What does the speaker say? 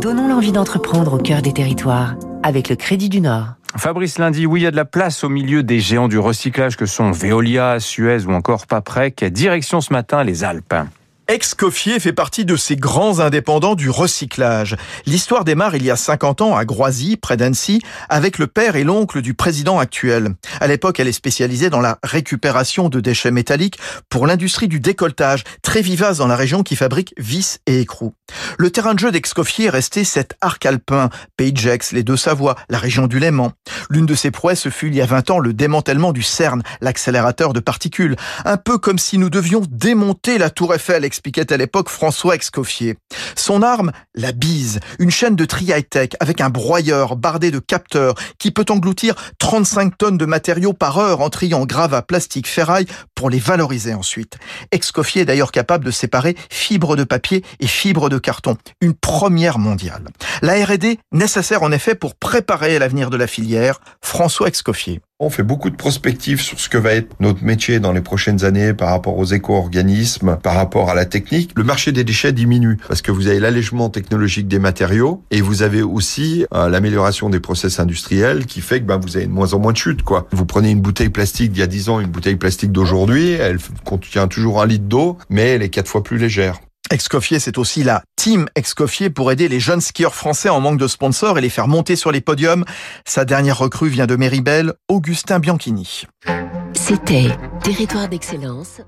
Donnons l'envie d'entreprendre au cœur des territoires avec le Crédit du Nord. Fabrice Lundi, oui, il y a de la place au milieu des géants du recyclage que sont Veolia, Suez ou encore Paprec. Direction ce matin les Alpes. Excoffier fait partie de ces grands indépendants du recyclage. L'histoire démarre il y a 50 ans à Groisy, près d'Annecy, avec le père et l'oncle du président actuel. À l'époque, elle est spécialisée dans la récupération de déchets métalliques pour l'industrie du décolletage, très vivace dans la région qui fabrique vis et écrous. Le terrain de jeu d'Excoffier est resté cet arc alpin, Pays de les Deux-Savoies, la région du Léman. L'une de ses prouesses fut il y a 20 ans le démantèlement du CERN, l'accélérateur de particules. Un peu comme si nous devions démonter la tour Eiffel, expliquait à l'époque François Excoffier. Son arme, la bise, une chaîne de tri high-tech avec un broyeur bardé de capteurs qui peut engloutir 35 tonnes de matériaux par heure en triant gravats, plastique, ferraille pour les valoriser ensuite. Excoffier est d'ailleurs capable de séparer fibres de papier et fibres de carton. Une première mondiale. La R&D nécessaire en effet pour préparer l'avenir de la filière, François Excoffier. On fait beaucoup de prospectives sur ce que va être notre métier dans les prochaines années par rapport aux éco-organismes, par rapport à la technique. Le marché des déchets diminue parce que vous avez l'allègement technologique des matériaux et vous avez aussi euh, l'amélioration des process industriels qui fait que ben, vous avez de moins en moins de chutes. Quoi. Vous prenez une bouteille plastique d'il y a 10 ans, une bouteille plastique d'aujourd'hui, elle contient toujours un litre d'eau, mais elle est quatre fois plus légère. Excoffier, c'est aussi la team Excoffier pour aider les jeunes skieurs français en manque de sponsors et les faire monter sur les podiums. Sa dernière recrue vient de Méribel, Augustin Bianchini. C'était Territoire d'excellence